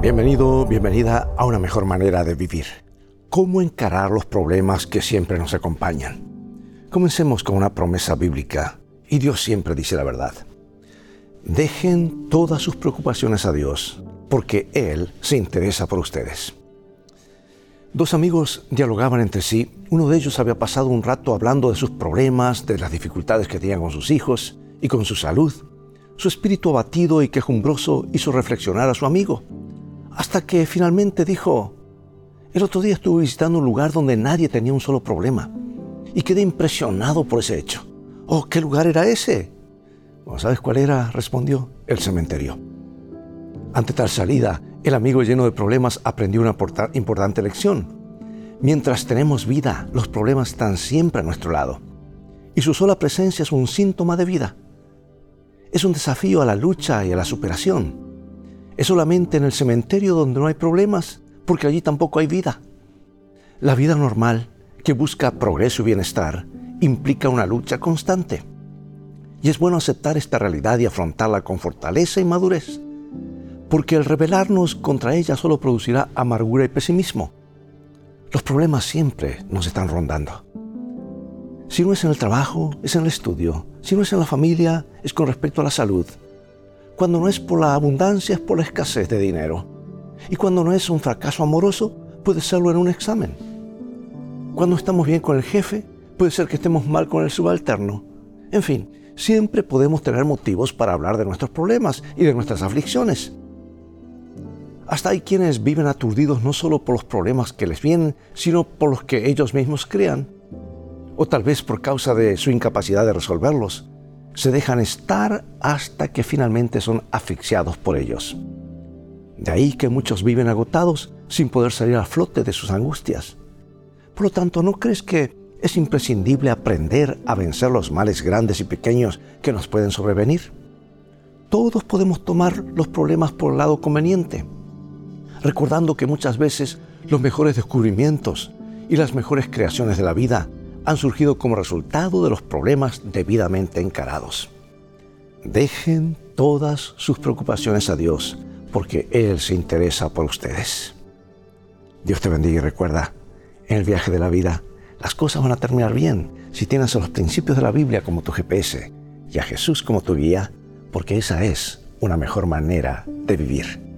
Bienvenido, bienvenida a una mejor manera de vivir. ¿Cómo encarar los problemas que siempre nos acompañan? Comencemos con una promesa bíblica, y Dios siempre dice la verdad. Dejen todas sus preocupaciones a Dios, porque Él se interesa por ustedes. Dos amigos dialogaban entre sí. Uno de ellos había pasado un rato hablando de sus problemas, de las dificultades que tenían con sus hijos y con su salud. Su espíritu abatido y quejumbroso hizo reflexionar a su amigo, hasta que finalmente dijo, el otro día estuve visitando un lugar donde nadie tenía un solo problema y quedé impresionado por ese hecho. Oh, ¿qué lugar era ese? ¿Sabes cuál era? respondió, el cementerio. Ante tal salida, el amigo lleno de problemas aprendió una importante lección. Mientras tenemos vida, los problemas están siempre a nuestro lado. Y su sola presencia es un síntoma de vida. Es un desafío a la lucha y a la superación. Es solamente en el cementerio donde no hay problemas, porque allí tampoco hay vida. La vida normal, que busca progreso y bienestar, implica una lucha constante. Y es bueno aceptar esta realidad y afrontarla con fortaleza y madurez porque el rebelarnos contra ella solo producirá amargura y pesimismo. Los problemas siempre nos están rondando. Si no es en el trabajo, es en el estudio. Si no es en la familia, es con respecto a la salud. Cuando no es por la abundancia, es por la escasez de dinero. Y cuando no es un fracaso amoroso, puede serlo en un examen. Cuando estamos bien con el jefe, puede ser que estemos mal con el subalterno. En fin, siempre podemos tener motivos para hablar de nuestros problemas y de nuestras aflicciones. Hasta hay quienes viven aturdidos no solo por los problemas que les vienen, sino por los que ellos mismos crean, o tal vez por causa de su incapacidad de resolverlos. Se dejan estar hasta que finalmente son asfixiados por ellos. De ahí que muchos viven agotados sin poder salir a flote de sus angustias. Por lo tanto, ¿no crees que es imprescindible aprender a vencer los males grandes y pequeños que nos pueden sobrevenir? Todos podemos tomar los problemas por el lado conveniente recordando que muchas veces los mejores descubrimientos y las mejores creaciones de la vida han surgido como resultado de los problemas debidamente encarados. Dejen todas sus preocupaciones a Dios, porque Él se interesa por ustedes. Dios te bendiga y recuerda, en el viaje de la vida, las cosas van a terminar bien si tienes a los principios de la Biblia como tu GPS y a Jesús como tu guía, porque esa es una mejor manera de vivir.